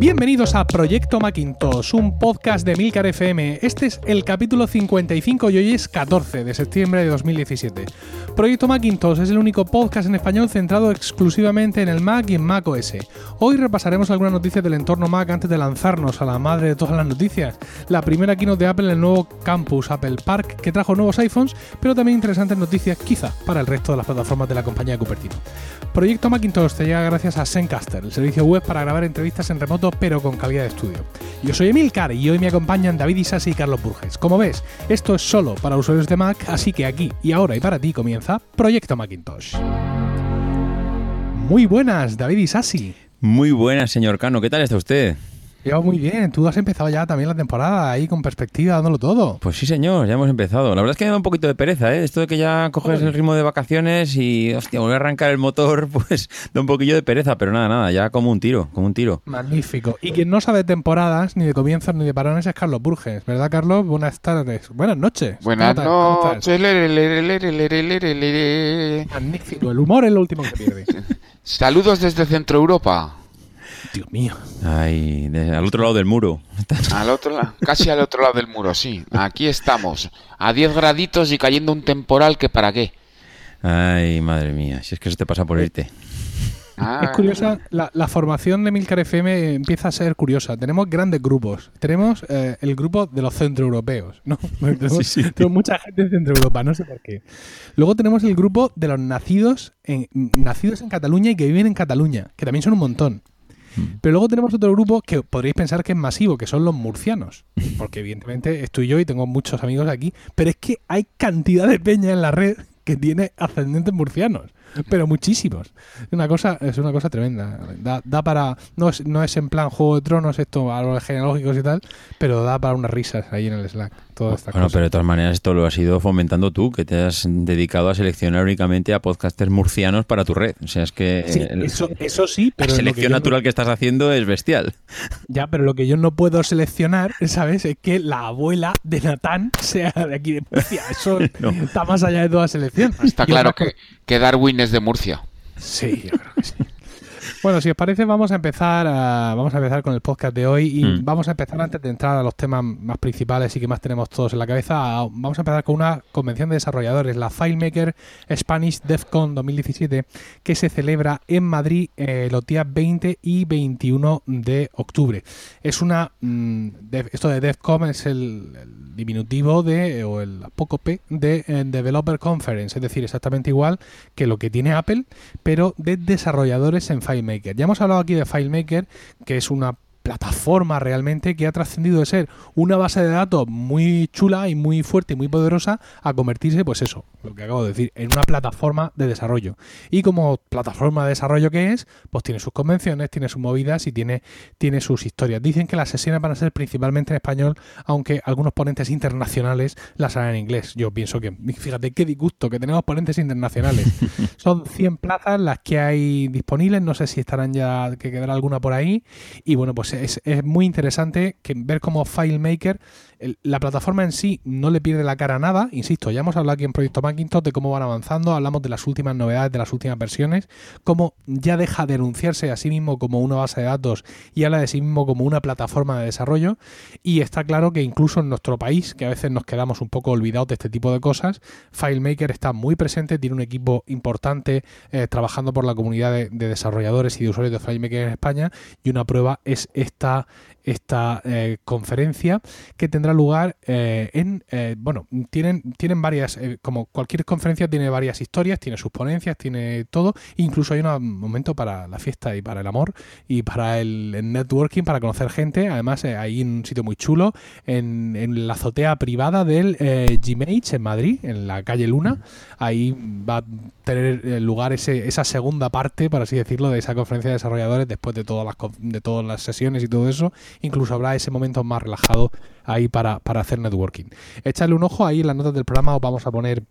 Bienvenidos a Proyecto Macintosh, un podcast de Milcar FM. Este es el capítulo 55 y hoy es 14 de septiembre de 2017. Proyecto Macintosh es el único podcast en español centrado exclusivamente en el Mac y en Mac OS. Hoy repasaremos algunas noticias del entorno Mac antes de lanzarnos a la madre de todas las noticias. La primera keynote de Apple en el nuevo campus Apple Park que trajo nuevos iPhones, pero también interesantes noticias quizá para el resto de las plataformas de la compañía de Cupertino. Proyecto Macintosh te llega gracias a Zencaster, el servicio web para grabar entrevistas en remoto pero con calidad de estudio. Yo soy Emilcar y hoy me acompañan David Isasi y Carlos Burges. Como ves, esto es solo para usuarios de Mac, así que aquí y ahora y para ti comienza Proyecto Macintosh. Muy buenas, David Isasi. Muy buenas, señor Cano. ¿Qué tal está usted? Yo muy bien, tú has empezado ya también la temporada ahí con perspectiva, dándolo todo. Pues sí, señor, ya hemos empezado. La verdad es que me da un poquito de pereza, ¿eh? Esto de que ya coges el ritmo de vacaciones y, hostia, volver a arrancar el motor, pues da un poquillo de pereza, pero nada, nada, ya como un tiro, como un tiro. Magnífico. Y quien no sabe temporadas, ni de comienzos, ni de parones es Carlos Burges, ¿verdad, Carlos? Buenas tardes. Buenas noches. Buenas noches. Magnífico, el humor es lo último que pierde. Saludos desde Centro Europa. Dios mío. Ay, de- al otro lado del muro. Al otro lado, casi al otro lado del muro, sí. Aquí estamos, a 10 graditos y cayendo un temporal que para qué. Ay, madre mía, si es que se te pasa por irte. Ah, Es curiosa, la, la formación de Milcar FM empieza a ser curiosa. Tenemos grandes grupos. Tenemos eh, el grupo de los centroeuropeos, ¿no? tenemos, tenemos mucha gente de Centro Europa, no sé por qué. Luego tenemos el grupo de los nacidos en, nacidos en Cataluña y que viven en Cataluña, que también son un montón. Pero luego tenemos otro grupo que podréis pensar que es masivo, que son los murcianos. Porque evidentemente estoy yo y tengo muchos amigos aquí. Pero es que hay cantidad de peña en la red que tiene ascendentes murcianos. Pero muchísimos. Es una cosa, es una cosa tremenda. Da, da para. No es, no es en plan Juego de Tronos, esto, árboles genealógicos y tal, pero da para unas risas ahí en el Slack. Toda esta Bueno, cosa. pero de todas maneras esto lo has ido fomentando tú, que te has dedicado a seleccionar únicamente a podcasters murcianos para tu red. O sea, es que Sí, el- eso, eso sí, pero la que selección no- natural que estás haciendo es bestial. Ya, pero lo que yo no puedo seleccionar, ¿sabes? Es que la abuela de Natán sea de aquí de Murcia. Eso No. está más allá de toda selección. está Y claro que, que Darwin es de Murcia. Sí, yo creo que sí. Bueno, si os parece, vamos a empezar a- vamos a empezar con el podcast de hoy y Mm. vamos a empezar antes de entrar a los temas más principales y que más tenemos todos en la cabeza. a- vamos a empezar con una convención de desarrolladores, la FileMaker Spanish DevCon 2017, que se celebra en Madrid eh, los días 20 y 21 de octubre. Es una mm, dev- esto de DevCon es el, el diminutivo de o el apócope de eh, Developer Conference, es decir, exactamente igual que lo que tiene Apple, pero de desarrolladores en FileMaker. Ya hemos hablado aquí de FileMaker, que es una plataforma realmente que ha trascendido de ser una base de datos muy chula y muy fuerte y muy poderosa a convertirse, pues eso, lo que acabo de decir, en una plataforma de desarrollo. Y como plataforma de desarrollo que es, pues tiene sus convenciones, tiene sus movidas y tiene, tiene sus historias. Dicen que las sesiones van a ser principalmente en español, aunque algunos ponentes internacionales las harán en inglés. Yo pienso que, fíjate qué disgusto que tenemos ponentes internacionales. Son 100 plazas las que hay disponibles, no sé si estarán ya, que quedará alguna por ahí. Y bueno, pues es, es muy interesante que ver cómo FileMaker, la plataforma en sí no le pierde la cara a nada. Insisto, ya hemos hablado aquí en Proyecto Macintosh de cómo van avanzando, hablamos de las últimas novedades, de las últimas versiones, cómo ya deja de anunciarse a sí mismo como una base de datos y habla de sí mismo como una plataforma de desarrollo. Y está claro que incluso en nuestro país, que a veces nos quedamos un poco olvidados de este tipo de cosas, FileMaker está muy presente, tiene un equipo importante eh, trabajando por la comunidad de, de desarrolladores y de usuarios de FileMaker en España. Y una prueba es esta, esta eh, conferencia que tendrá lugar eh, en. eh, bueno, tienen, tienen varias. eh, como cualquier conferencia, tiene varias historias, tiene sus ponencias, tiene todo. Incluso hay un momento para la fiesta y para el amor y para el, networking, para conocer gente. Además, eh, hay un sitio muy chulo en, en la azotea privada del Gmh en Madrid, en la calle Luna. Ahí va a tener lugar ese, esa segunda parte, por así decirlo, de esa conferencia de desarrolladores después de todas las, de todas las sesiones y todo eso. Incluso habrá ese momento más relajado ahí para, para hacer networking. Echadle un ojo ahí en las notas del programa, os vamos a poner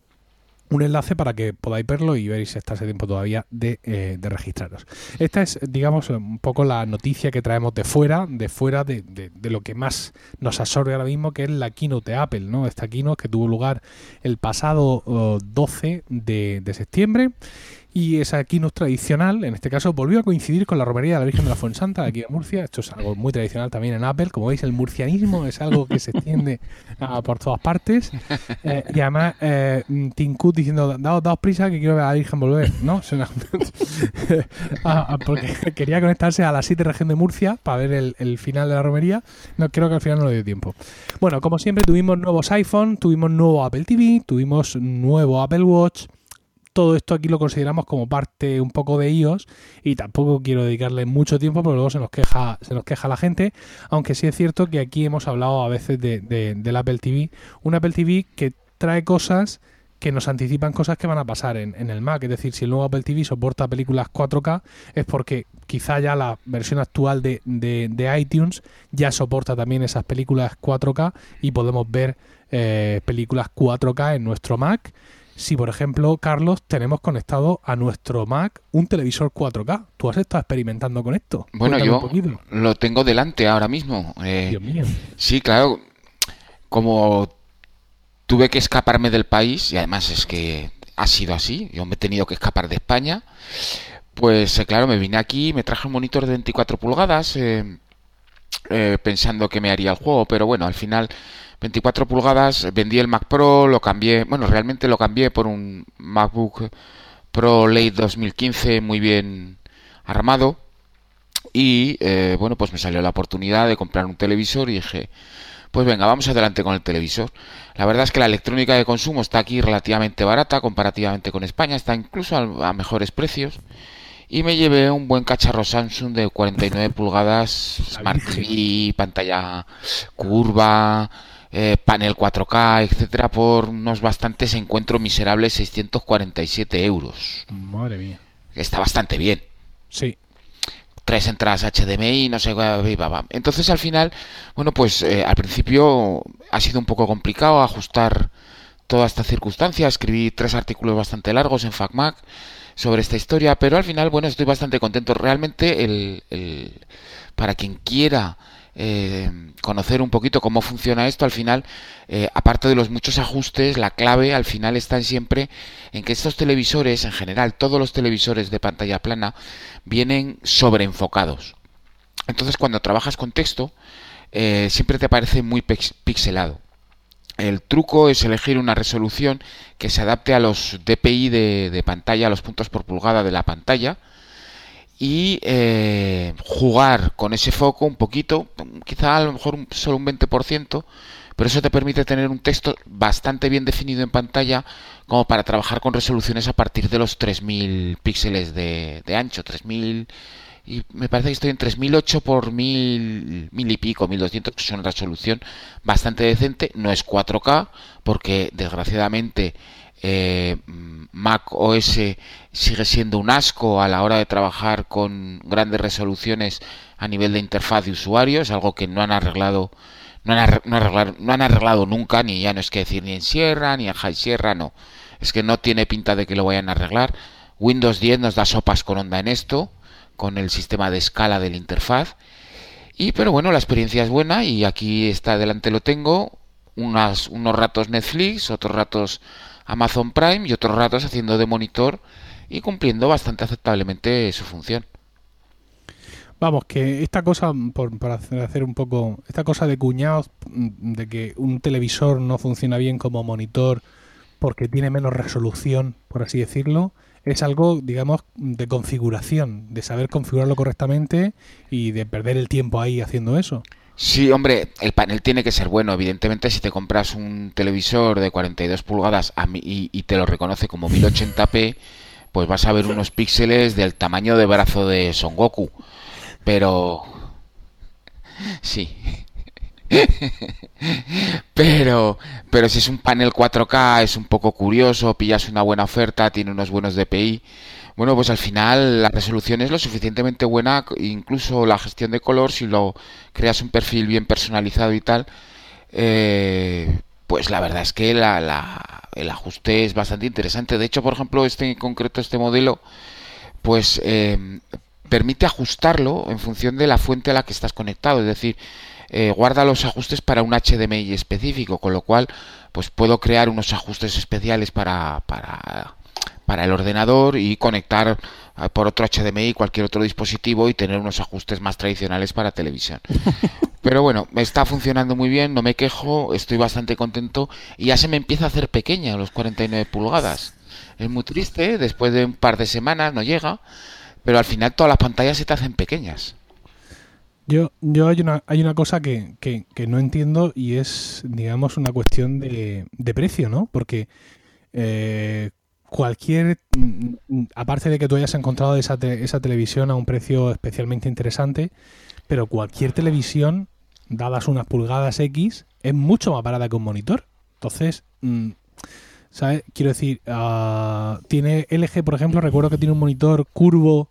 un enlace para que podáis verlo y veréis si está ese tiempo todavía de, eh, de registraros. Esta es, digamos, un poco la noticia que traemos de fuera, de fuera de, de- lo que más nos absorbe ahora mismo, que es la keynote de Apple, ¿no? Esta keynote que tuvo lugar el pasado oh, 12 de, de septiembre y esa quinus tradicional, en este caso, volvió a coincidir con la romería de la Virgen de la Fuensanta aquí de Murcia. Esto es algo muy tradicional también en Apple. Como veis, el murcianismo es algo que se extiende por todas partes. Eh, y además, eh, Cook diciendo, daos, daos, prisa que quiero ver a la Virgen volver, ¿no? Ah, ah, porque quería conectarse a la 7 región de Murcia para ver el, el, final de la romería. No, creo que al final no le dio tiempo. Bueno, como siempre, tuvimos nuevos iPhone, tuvimos nuevo Apple TV, tuvimos nuevo Apple Watch todo esto aquí lo consideramos como parte un poco de iOS y tampoco quiero dedicarle mucho tiempo porque luego se nos queja, se nos queja la gente, aunque sí es cierto que aquí hemos hablado a veces de, del Apple TV, un Apple TV que trae cosas que nos anticipan cosas que van a pasar en, el Mac. Es decir, si el nuevo Apple TV soporta películas 4K, es porque quizá ya la versión actual de, de, iTunes ya soporta también esas películas 4K y podemos ver eh, películas 4K en nuestro Mac si, por ejemplo, Carlos, tenemos conectado a nuestro Mac un televisor 4K. ¿Tú has estado experimentando con esto? Bueno, yo lo tengo delante ahora mismo. Eh, Dios mío. Sí, claro. Como tuve que escaparme del país, y además es que ha sido así, yo me he tenido que escapar de España, pues eh, claro, me vine aquí, me traje un monitor de 24 pulgadas, eh, pensando que me haría el juego, pero bueno, al final 24 pulgadas, vendí el Mac Pro, lo cambié, bueno, realmente lo cambié por un MacBook Pro Late 2015 muy bien armado y eh, bueno, pues me salió la oportunidad de comprar un televisor y dije, pues venga, vamos adelante con el televisor. La verdad es que la electrónica de consumo está aquí relativamente barata comparativamente con España, está incluso a, mejores precios. Y me llevé un buen cacharro Samsung de 49 pulgadas, Smart TV, pantalla curva, eh, panel 4K, etcétera, por unos bastantes encuentro miserables 647 euros. Madre mía. Está bastante bien. Sí. Tres entradas HDMI, no sé, entonces al final, bueno, pues eh, al principio ha sido un poco complicado ajustar toda esta circunstancia. Escribí tres artículos bastante largos en FacMac sobre esta historia, pero al final, bueno, estoy bastante contento. Realmente, el, el para quien quiera eh, conocer un poquito cómo funciona esto, al final, eh, aparte de los muchos ajustes, la clave al final está siempre en que estos televisores, en general, todos los televisores de pantalla plana, vienen sobreenfocados. Entonces, cuando trabajas con texto, eh, siempre te parece muy pixelado. El truco es elegir una resolución que se adapte a los DPI de, de pantalla, a los puntos por pulgada de la pantalla, y eh, jugar con ese foco un poquito, quizá a lo mejor solo un 20%, pero eso te permite tener un texto bastante bien definido en pantalla como para trabajar con resoluciones a partir de los 3000 píxeles de, ancho, 3000 y me parece que estoy en 3008 por 1000, mil y pico, 1200, que es una resolución bastante decente, no es 4K, porque desgraciadamente eh, Mac OS sigue siendo un asco a la hora de trabajar con grandes resoluciones a nivel de interfaz de usuario, es algo que no han arreglado no han, arreglado nunca, ni ya no es que decir ni en Sierra, ni en High Sierra, no. Es que no tiene pinta de que lo vayan a arreglar. Windows 10 nos da sopas con onda en esto, con el sistema de escala de la interfaz. Y pero bueno, la experiencia es buena y aquí está delante lo tengo. Unas, unos ratos Netflix, otros ratos Amazon Prime y otros ratos haciendo de monitor y cumpliendo bastante aceptablemente su función. Vamos, que esta cosa, por, para hacer un poco, esta cosa de cuñados, mm, de que un televisor no funciona bien como monitor porque tiene menos resolución, por así decirlo, es algo, digamos, de configuración, de saber configurarlo correctamente y de perder el tiempo ahí haciendo eso. Sí, hombre, el panel tiene que ser bueno. Evidentemente, si te compras un televisor de 42 pulgadas y, y te lo reconoce como 1080p, pues vas a ver unos píxeles del tamaño de brazo de Son Goku. Pero... Sí. pero, pero si es un panel 4K es un poco curioso, pillas una buena oferta, tiene unos buenos DPI. Bueno, pues al final la resolución es lo suficientemente buena, incluso la gestión de color, si lo creas un perfil bien personalizado y tal, eh, pues la verdad es que la, el ajuste es bastante interesante. De hecho, por ejemplo, este en concreto, este modelo, pues eh, permite ajustarlo en función de la fuente a la que estás conectado. Es decir, eh, guarda los ajustes para un HDMI específico, con lo cual, pues puedo crear unos ajustes especiales para, para para el ordenador y conectar eh, por otro HDMI cualquier otro dispositivo y tener unos ajustes más tradicionales para televisión. Pero bueno, me está funcionando muy bien, no me quejo, estoy bastante contento y ya se me empieza a hacer pequeña los 49 pulgadas. Es muy triste, después de un par de semanas no llega, pero al final todas las pantallas se te hacen pequeñas. Yo, yo hay una, hay una cosa que, que, no entiendo y es, digamos, una cuestión de, de precio, ¿no? Porque eh, cualquier, mm, aparte de que tú hayas encontrado esa, esa televisión a un precio especialmente interesante, pero cualquier televisión, dadas unas pulgadas X, es mucho más barata que un monitor. Entonces, mm, ¿sabes? Quiero decir, ah, tiene LG, por ejemplo, recuerdo que tiene un monitor curvo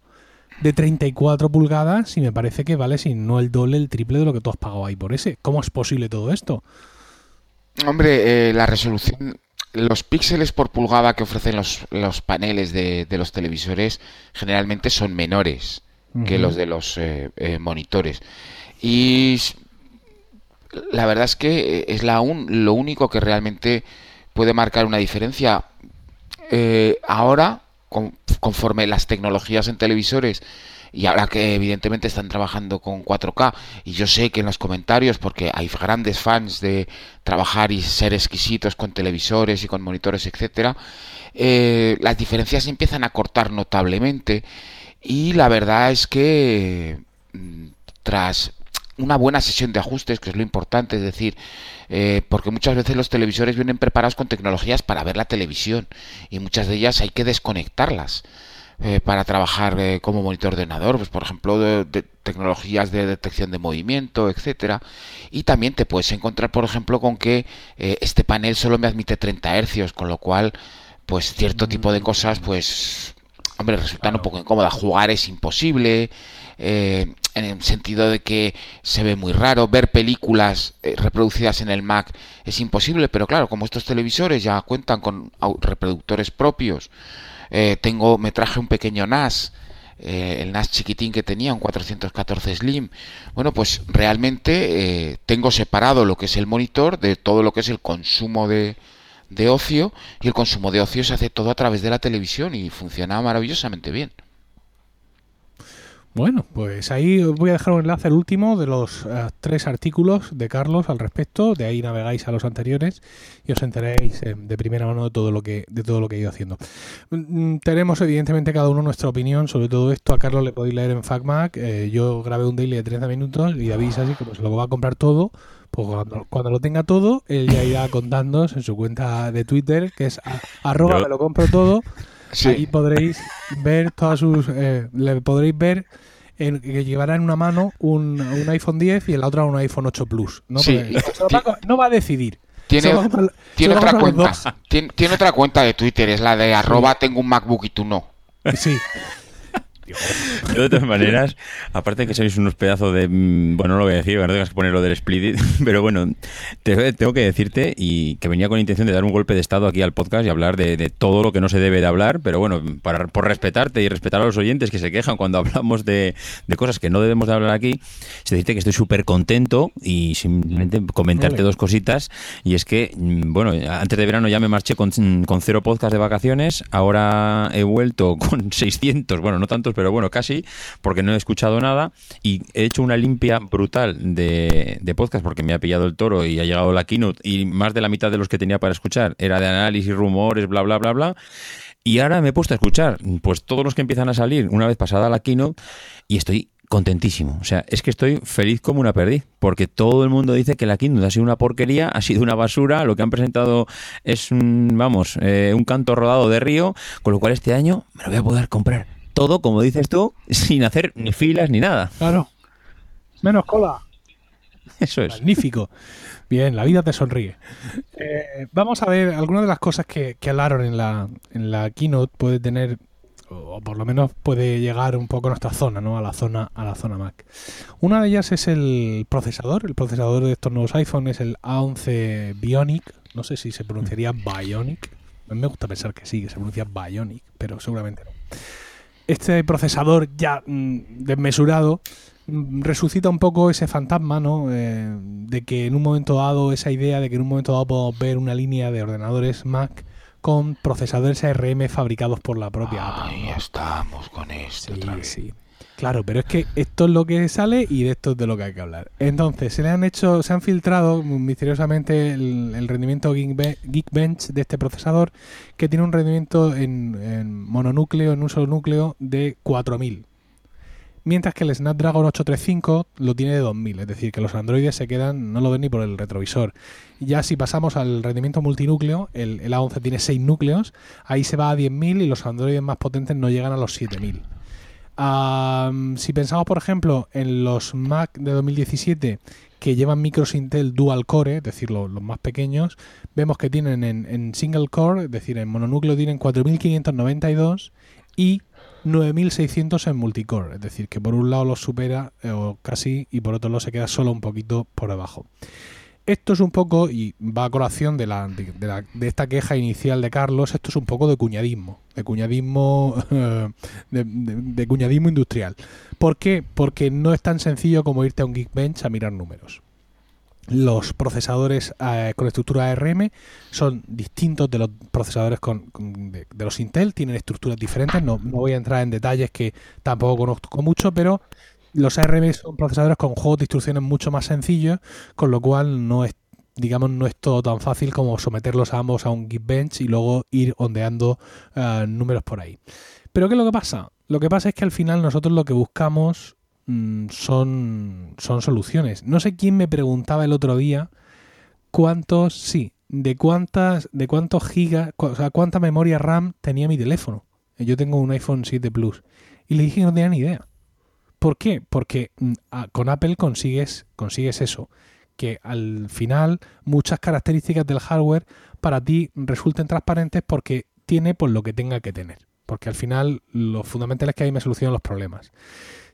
de 34 pulgadas y me parece que vale, si no el doble, el triple de lo que tú has pagado ahí por ese. ¿Cómo es posible todo esto? Hombre, eh, la resolución los píxeles por pulgada que ofrecen los, paneles de, los televisores generalmente son menores que los de los eh, eh, monitores. Y la verdad es que es la lo único que realmente puede marcar una diferencia. Eh, ahora, conforme las tecnologías en televisores y ahora que evidentemente están trabajando con 4K y yo sé que en los comentarios porque hay grandes fans de trabajar y ser exquisitos con televisores y con monitores etcétera eh, las diferencias empiezan a cortar notablemente y la verdad es que mm, tras una buena sesión de ajustes, que es lo importante, es decir, eh, porque muchas veces los televisores vienen preparados con tecnologías para ver la televisión y muchas de ellas hay que desconectarlas. Eh, para trabajar eh, como monitor de ordenador, pues por ejemplo de, tecnologías de detección de movimiento, etcétera. Y también te puedes encontrar, por ejemplo, con que eh, este panel solo me admite 30 hercios, con lo cual, pues cierto tipo de cosas, pues, hombre, resultan un poco incómodas. Jugar es imposible. En el sentido de que se ve muy raro. Ver películas reproducidas en el Mac es imposible, pero claro, como estos televisores ya cuentan con reproductores propios, eh, tengo, me traje un pequeño NAS, eh, el NAS chiquitín que tenía, un 414 Slim. Bueno, pues realmente eh, tengo separado lo que es el monitor de todo lo que es el consumo de, de ocio y el consumo de ocio se hace todo a través de la televisión y funciona maravillosamente bien. Bueno, pues ahí os voy a dejar un enlace, el último de los eh, tres artículos de Carlos al respecto. De ahí navegáis a los anteriores y os enteréis eh, de primera mano de todo lo que de todo lo que he ido haciendo. Mm, tenemos evidentemente cada uno nuestra opinión sobre todo esto. A Carlos le podéis leer en FacMac. Eh, yo grabé un daily de 30 minutos y avisa así como se lo va a comprar todo. Pues cuando, lo tenga todo, él ya irá contándoos en su cuenta de Twitter, que es arroba me lo compro todo. Ahí podréis ver todas sus. le podréis ver que llevará en una mano un, iPhone 10 y en la otra un iPhone 8 Plus. ¿no? no va a decidir. Tiene, tiene otra cuenta. Tiene, otra cuenta de Twitter, es la de arroba tengo un MacBook y tú no. Sí. de todas maneras, aparte que sois unos pedazos de. Mm, bueno, no lo voy a decir, no tengas que poner lo del split, pero bueno, tengo que decirte y que venía con intención de dar un golpe de estado aquí al podcast y hablar de, todo lo que no se debe de hablar, pero bueno, para, por respetarte y respetar a los oyentes que se quejan cuando hablamos de, cosas que no debemos de hablar aquí, se dice que estoy súper contento y simplemente comentarte dos cositas. Y es que, mm, bueno, antes de verano ya me marché con, con cero podcast de vacaciones, ahora he vuelto con 600, bueno, no tantos, pero bueno, casi, porque no he escuchado nada y he hecho una limpia brutal de, de podcast porque me ha pillado el toro y ha llegado la keynote y más de la mitad de los que tenía para escuchar era de análisis, rumores, bla, bla, bla, bla. Y ahora me he puesto a escuchar, pues todos los que empiezan a salir una vez pasada la keynote y estoy contentísimo. O sea, es que estoy feliz como una perdiz, porque todo el mundo dice que la Keynote ha sido una porquería, ha sido una basura, lo que han presentado es un, vamos, eh, un canto rodado de río, con lo cual este año me lo voy a poder comprar todo, como dices tú, sin hacer ni filas ni nada. Claro. Menos cola. Eso es. Magnífico. Bien, la vida te sonríe. Eh, vamos a ver algunas de las cosas que, que hablaron en la, en la keynote puede tener o por lo menos puede llegar un poco a nuestra zona, ¿no? A la zona, a la zona Mac. Una de ellas es el procesador. El procesador de estos nuevos iPhone es el A11 Bionic. No sé si se pronunciaría Bionic. A mí me gusta pensar que sí, que se pronuncia Bionic, pero seguramente no este procesador ya mm, desmesurado mm, resucita un poco ese fantasma, ¿no? Eh, de que en un momento dado, esa idea de que en un momento dado podemos ver una línea de ordenadores Mac con procesadores ARM fabricados por la propia Apple. Ahí estamos con esto Sí, otra vez. sí. Claro, pero es que esto es lo que sale y de esto es de lo que hay que hablar. Entonces, se le han hecho, se han filtrado misteriosamente el, rendimiento Geekbe- Geekbench de este procesador, que tiene un rendimiento en, en mononúcleo, en un solo núcleo, de 4000. Mientras que el Snapdragon 835 lo tiene de 2000, es decir, que los androides se quedan, no lo ven ni por el retrovisor. Ya si pasamos al rendimiento multinúcleo, el, el A11 tiene 6 núcleos, ahí se va a 10.000 y los androides más potentes no llegan a los 7000. Si pensamos, por ejemplo, en los Mac de 2017 que llevan micros Intel Dual Core, es decir, lo- los, más pequeños, vemos que tienen en, en single core, es decir, en mononúcleo tienen 4592 y 9600 en multicore, es decir, que por un lado los supera eh, o casi y por otro lado se queda solo un poquito por debajo. Esto es un poco, y va a colación de, la, de, esta queja inicial de Carlos, esto es un poco de cuñadismo, de cuñadismo, de, cuñadismo industrial. ¿Por qué? Porque no es tan sencillo como irte a un Geekbench a mirar números. Los procesadores eh, con estructura ARM son distintos de los procesadores con, de los Intel, tienen estructuras diferentes, no, no voy a entrar en detalles que tampoco conozco mucho, pero los ARM son procesadores con juegos de instrucciones mucho más sencillos, con lo cual no es digamos no es todo tan fácil como someterlos a ambos a un Geekbench y luego ir ondeando eh, números por ahí. Pero ¿qué es lo que pasa? Lo que pasa es que al final nosotros lo que buscamos mm, son, son soluciones. No sé quién me preguntaba el otro día cuántos, sí, de cuántas, de cuántos gigas, o sea, cuánta memoria RAM tenía mi teléfono. Yo tengo un iPhone 7 Plus y le dije que no tenía ni idea. ¿Por qué? Porque mm, con Apple consigues, consigues eso, que al final muchas características del hardware para ti resulten transparentes porque tiene por lo que tenga que tener. Porque al final lo fundamental es que ahí me solucionan los problemas.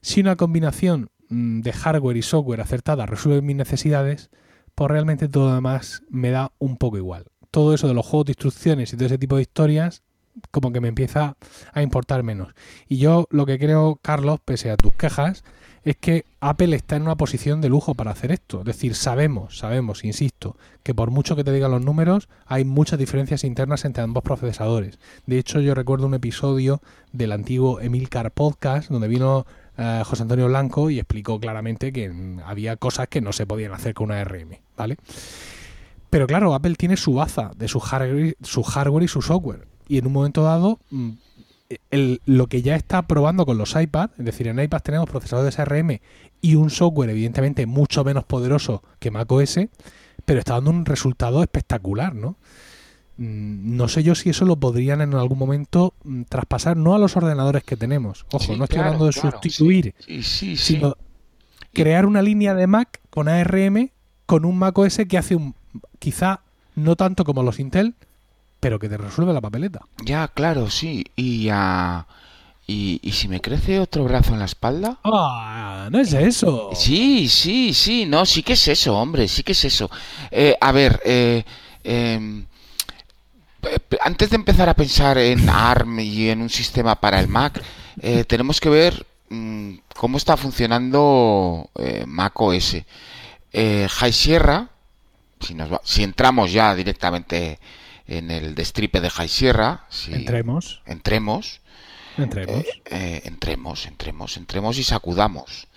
Si una combinación mm, de hardware y software acertada resuelve mis necesidades, pues realmente todo lo demás me da un poco igual. Todo eso de los juegos de instrucciones y todo ese tipo de historias, como que me empieza a importar menos. Y yo lo que creo, Carlos, pese a tus quejas, es que Apple está en una posición de lujo para hacer esto. Es decir, sabemos, sabemos, insisto, que por mucho que te digan los números, hay muchas diferencias internas entre ambos procesadores. De hecho, yo recuerdo un episodio del antiguo Emilcar Podcast, donde vino eh, José Antonio Blanco y explicó claramente que había cosas que no se podían hacer con una ARM, ¿vale? Pero claro, Apple tiene su baza de su hardware, su hardware y su software. Y en un momento dado, mm, el- lo que ya está probando con los iPad, es decir, en iPad tenemos procesadores ARM y un software evidentemente mucho menos poderoso que macOS, pero está dando un resultado espectacular, ¿no? Mm, No sé yo si eso lo podrían en algún momento mm, traspasar, no a los ordenadores que tenemos. Ojo, Sí, no estoy claro, hablando de claro, sustituir, Sí, sí, sí. sino crear una línea de Mac con ARM con un Mac OS que hace un quizá no tanto como los Intel, pero que te resuelve la papeleta. Ya, claro, sí. Y, ah, y, y si me crece otro brazo en la espalda. Ah, no es eso. Sí, sí, sí, no, sí que es eso, hombre, sí que es eso. Eh, a ver, eh, em, pe- antes de empezar a pensar en ARM y en un sistema para el Mac, eh, tenemos que ver mm, cómo está funcionando eh, Mac OS. Eh, High Sierra, si, nos va- si entramos ya directamente en el destripe de High Sierra, si Entremos, entremos, entremos. eh, eh, entremos, entremos, entremos y sacudamos.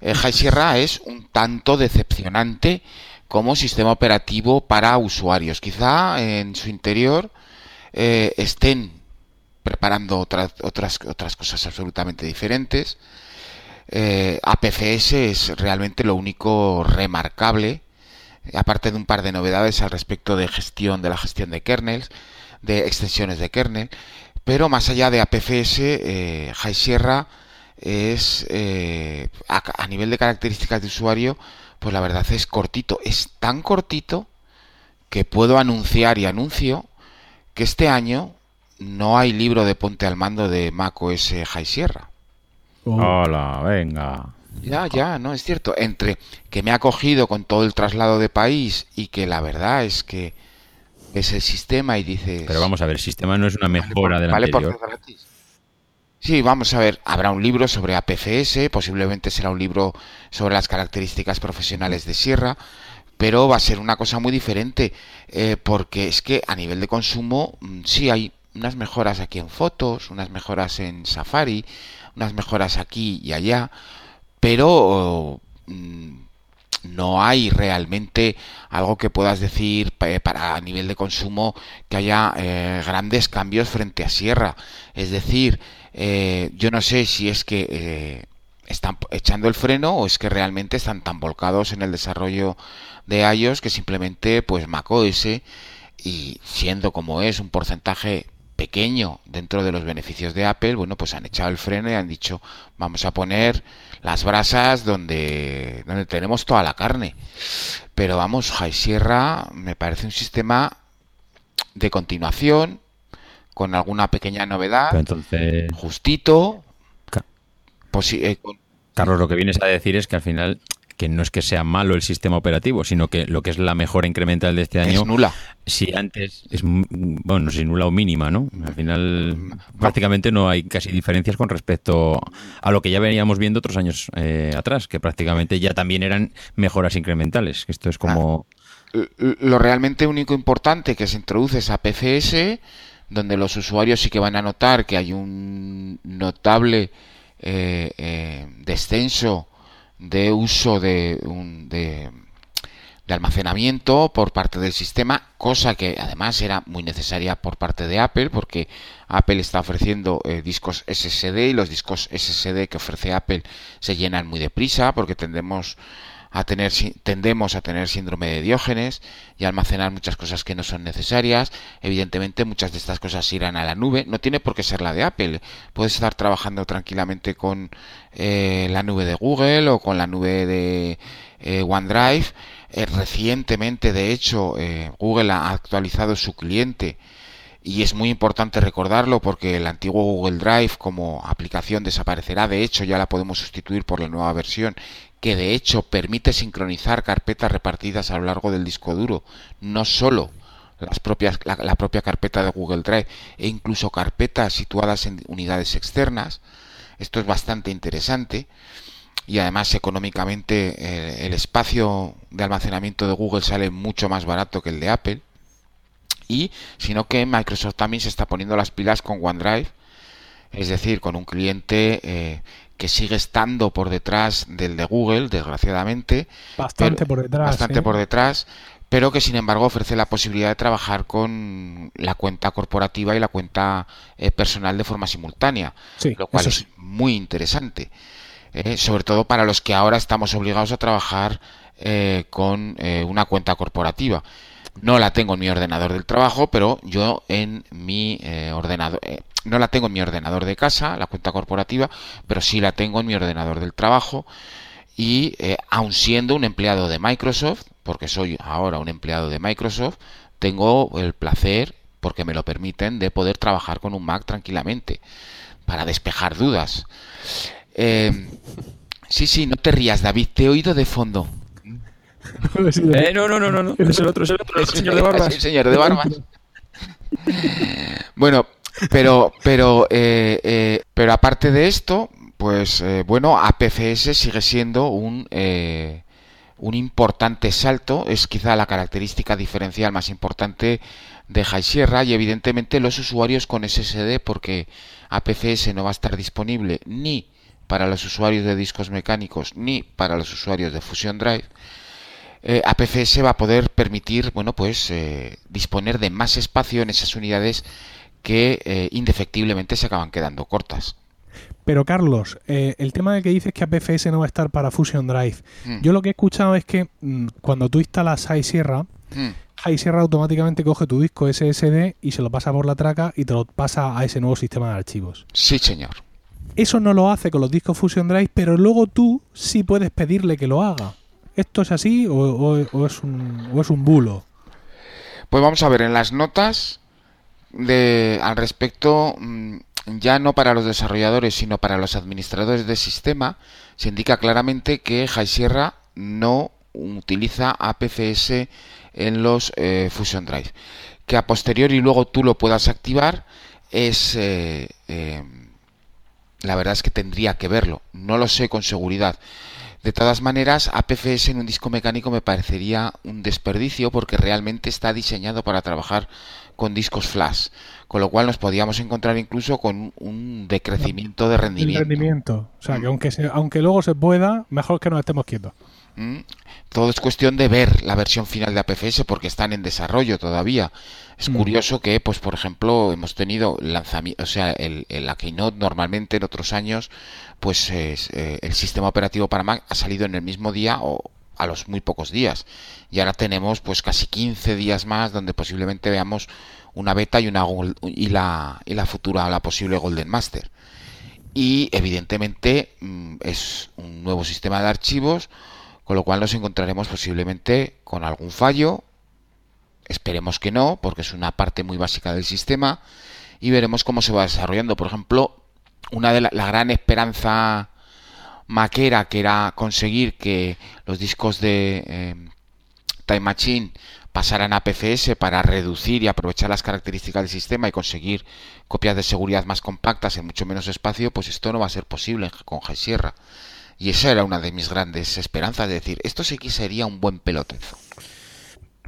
Eh, High Sierra es un tanto decepcionante como sistema operativo para usuarios. Quizá en su interior eh, estén preparando otras, otras, otras cosas absolutamente diferentes. APFS es realmente lo único remarcable, aparte de un par de novedades al respecto de gestión, de la gestión de kernels, de extensiones de kernel. Pero más allá de APFS, eh, High Sierra es eh, a, a nivel de características de usuario, pues la verdad es cortito. Es tan cortito que puedo anunciar y anuncio que este año no hay libro de ponte al mando de Mac OS High Sierra. Oh, Hola, venga. Ya, ya, no, es cierto. Entre que me ha cogido con todo el traslado de país y que la verdad es que es el sistema y dices... Pero vamos a ver, el sistema no es una Vale mejora por- del vale por anterior. ser gratis. Sí, vamos a ver, habrá un libro sobre APFS, posiblemente será un libro sobre las características profesionales de Sierra, pero va a ser una cosa muy diferente, eh, porque es que a nivel de consumo mm, sí hay unas mejoras aquí en fotos, unas mejoras en Safari, unas mejoras aquí y allá, pero mm, no hay realmente algo que puedas decir para a nivel de consumo que haya eh, grandes cambios frente a Sierra. Es decir, eh, yo no sé si es que eh, están echando el freno o es que realmente están tan volcados en el desarrollo de iOS que simplemente pues macOS y siendo como es un porcentaje pequeño dentro de los beneficios de Apple, bueno, pues han echado el freno y han dicho, vamos a poner las brasas donde, donde tenemos toda la carne. Pero vamos, High Sierra me parece un sistema de continuación, con alguna pequeña novedad, entonces... justito. Eh, Carlos, lo que vienes a decir es que al final que no es que sea malo el sistema operativo, sino que lo que es la mejora incremental de este año es nula. Si antes es bueno, si nula o mínima, ¿no? Al final prácticamente no hay casi diferencias con respecto a lo que ya veníamos viendo otros años eh, atrás, que prácticamente ya también eran mejoras incrementales. Esto es como ah, lo realmente único importante que se introduce es a PCS, donde los usuarios sí que van a notar que hay un notable eh, eh, descenso de uso de, un, de, almacenamiento por parte del sistema, cosa que además era muy necesaria por parte de Apple, porque Apple está ofreciendo eh, discos SSD y los discos SSD que ofrece Apple se llenan muy deprisa porque tendemos a tener, tendemos a tener síndrome de Diógenes y almacenar muchas cosas que no son necesarias. Evidentemente muchas de estas cosas irán a la nube. No tiene por qué ser la de Apple. Puedes estar trabajando tranquilamente con eh, la nube de Google o con la nube de eh, OneDrive. Eh, recientemente, de hecho, Google ha actualizado su cliente y es muy importante recordarlo porque el antiguo Google Drive como aplicación desaparecerá. De hecho, ya la podemos sustituir por la nueva versión que de hecho permite sincronizar carpetas repartidas a lo largo del disco duro, no solo las propias, la, propia carpeta de Google Drive e incluso carpetas situadas en unidades externas. Esto es bastante interesante y además económicamente eh, el espacio de almacenamiento de Google sale mucho más barato que el de Apple y sino que Microsoft también se está poniendo las pilas con OneDrive es decir con un cliente eh, que sigue estando por detrás del de Google, desgraciadamente. Bastante por detrás. Bastante por detrás, pero que sin embargo ofrece la posibilidad de trabajar con la cuenta corporativa y la cuenta eh, personal de forma simultánea, lo cual es muy interesante. Eh, sobre todo para los que ahora estamos obligados a trabajar eh, con una cuenta corporativa. No la tengo en mi ordenador del trabajo, pero yo en mi ordenador, no la tengo en mi ordenador de casa, la cuenta corporativa, pero sí la tengo en mi ordenador del trabajo. Y eh, aun siendo un empleado de Microsoft, porque soy ahora un empleado de Microsoft, tengo el placer, porque me lo permiten, de poder trabajar con un Mac tranquilamente, para despejar dudas. Eh, sí, sí, no te rías, David, te he oído de fondo. Eh, no, no, no, no, es el otro, es el otro, el señor de barbas. el señor de barbas. bueno, pero, pero, eh, eh, pero aparte de esto, pues eh, bueno, APFS sigue siendo un, un importante salto, es quizá la característica diferencial más importante de High Sierra y evidentemente los usuarios con SSD porque APFS no va a estar disponible ni para los usuarios de discos mecánicos ni para los usuarios de Fusion Drive. APFS va a poder permitir, bueno, pues disponer de más espacio en esas unidades que eh, indefectiblemente se acaban quedando cortas. Pero Carlos, eh, el tema de que dices que APFS no va a estar para Fusion Drive, mm. yo lo que he escuchado es que mm, cuando tú instalas High Sierra, mm. High Sierra automáticamente coge tu disco SSD y se lo pasa por la traca y te lo pasa a ese nuevo sistema de archivos. Sí, señor. Eso no lo hace con los discos Fusion Drive, pero luego tú sí puedes pedirle que lo haga. ¿Esto es así o, es, un, o es un bulo? Pues vamos a ver, en las notas de, al respecto, mm, ya no para los desarrolladores, sino para los administradores del sistema, se indica claramente que Sierra no utiliza APFS en los eh, Fusion Drive. Que a posteriori luego tú lo puedas activar es... Eh, eh, la verdad es que tendría que verlo. No lo sé con seguridad. De todas maneras, APFS en un disco mecánico me parecería un desperdicio porque realmente está diseñado para trabajar con discos flash, con lo cual nos podíamos encontrar incluso con un decrecimiento de rendimiento. rendimiento. O sea, que aunque, aunque luego se pueda, mejor que nos estemos quietos. ¿Mm? Todo es cuestión de ver la versión final de APFS porque están en desarrollo todavía. Es mm. curioso que, pues, por ejemplo, hemos tenido lanzamiento, o sea, el, la Keynote normalmente en otros años, pues eh, el sistema operativo para Mac ha salido en el mismo día o a los muy pocos días. Y ahora tenemos, pues, casi 15 días más donde posiblemente veamos una beta y una y la y la futura, la posible Golden Master. Y evidentemente mm, es un nuevo sistema de archivos con lo cual nos encontraremos posiblemente con algún fallo, esperemos que no, porque es una parte muy básica del sistema, y veremos cómo se va desarrollando. Por ejemplo, una de la, gran esperanza maquera que era conseguir que los discos de em, Time Machine pasaran a PCS para reducir y aprovechar las características del sistema y conseguir copias de seguridad más compactas en mucho menos espacio, pues esto no va a ser posible con High Sierra. Y esa era una de mis grandes esperanzas, de decir, esto sí que sería un buen pelotezo.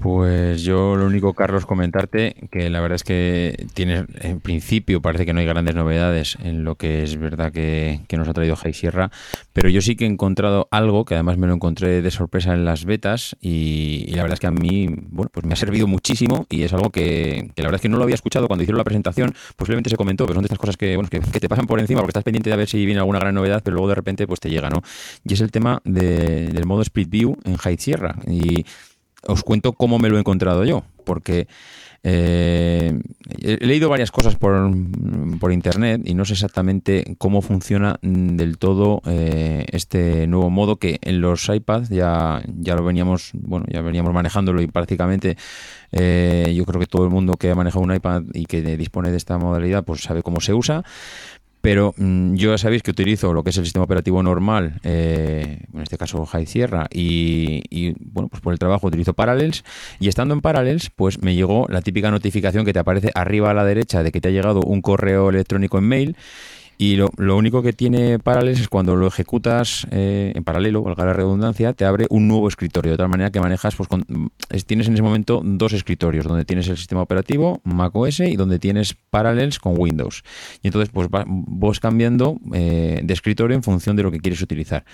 Pues yo lo único, Carlos, comentarte que la verdad es que tienes, en principio parece que no hay grandes novedades en lo que es verdad que, nos ha traído High Sierra, pero yo sí que he encontrado algo que además me lo encontré de sorpresa en las betas y, la verdad es que a mí, bueno, pues me ha servido muchísimo y es algo que, la verdad es que no lo había escuchado cuando hicieron la presentación, posiblemente se comentó, pero son de estas cosas que, bueno, que, te pasan por encima porque estás pendiente de ver si viene alguna gran novedad, pero luego de repente pues te llega, ¿no? Y es el tema del modo Split View en High Sierra y os cuento cómo me lo he encontrado yo, porque eh, he leído varias cosas por, por, internet y no sé exactamente cómo funciona del todo eh, este nuevo modo que en los iPads ya, ya lo veníamos, bueno, ya veníamos manejándolo y prácticamente eh, yo creo que todo el mundo que ha manejado un iPad y que dispone de esta modalidad pues sabe cómo se usa pero mm, yo ya sabéis que utilizo lo que es el sistema operativo normal, eh, en este caso High Sierra, y, bueno, pues por el trabajo utilizo Parallels, y estando en Parallels, pues me llegó la típica notificación que te aparece arriba a la derecha de que te ha llegado un correo electrónico en mail, y lo, lo, único que tiene Parallels es cuando lo ejecutas eh, en paralelo, valga la redundancia, te abre un nuevo escritorio. De tal manera que manejas, pues tienes en ese momento dos escritorios, donde tienes el sistema operativo macOS y donde tienes Parallels con Windows. Y entonces, pues vas cambiando eh, de escritorio en función de lo que quieres utilizar.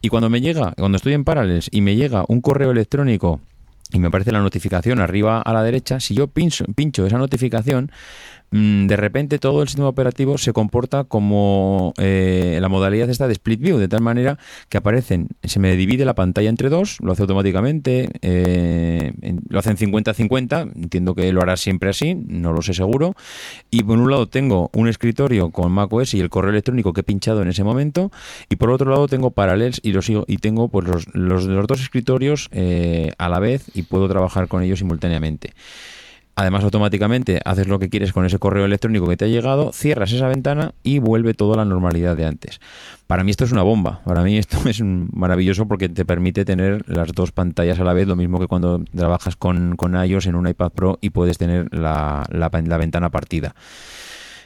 Y cuando me llega, cuando estoy en Parallels y me llega un correo electrónico y me aparece la notificación arriba a la derecha, si yo pincho, pincho esa notificación, de repente todo el sistema operativo se comporta como eh, la modalidad esta de split view, de tal manera que aparecen, se me divide la pantalla entre dos, lo hace automáticamente, eh, lo hace en 50-50, entiendo que lo hará siempre así, no lo sé seguro, y por un lado tengo un escritorio con macOS y el correo electrónico que he pinchado en ese momento, y por otro lado tengo Parallels y, los, y tengo pues, los, los, los dos escritorios eh, a la vez y puedo trabajar con ellos simultáneamente. Además, automáticamente haces lo que quieres con ese correo electrónico que te ha llegado, cierras esa ventana y vuelve toda la normalidad de antes. Para mí esto es una bomba. Para mí esto es maravilloso porque te permite tener las dos pantallas a la vez, lo mismo que cuando trabajas con, con iOS en un iPad Pro y puedes tener la, la, ventana partida.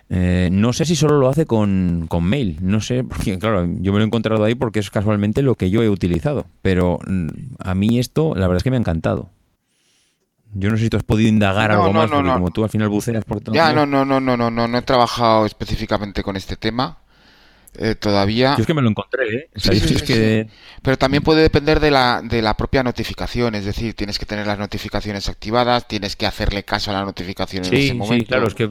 Eh, no sé si solo lo hace con, con, mail, no sé, porque claro, yo me lo he encontrado ahí porque es casualmente lo que yo he utilizado, pero mm, a mí esto la verdad es que me ha encantado. Yo no sé si tú has podido indagar algo más, porque como tú al final buceas por todo. Ya, no, no, no, no, no, no, no he trabajado específicamente con este tema. Eh, todavía. Yo es que me lo encontré, ¿eh? es que... Pero también puede depender de la, de la propia notificación, es decir, tienes que tener las notificaciones activadas, tienes que hacerle caso a la notificación en ese momento. Sí, claro, es que,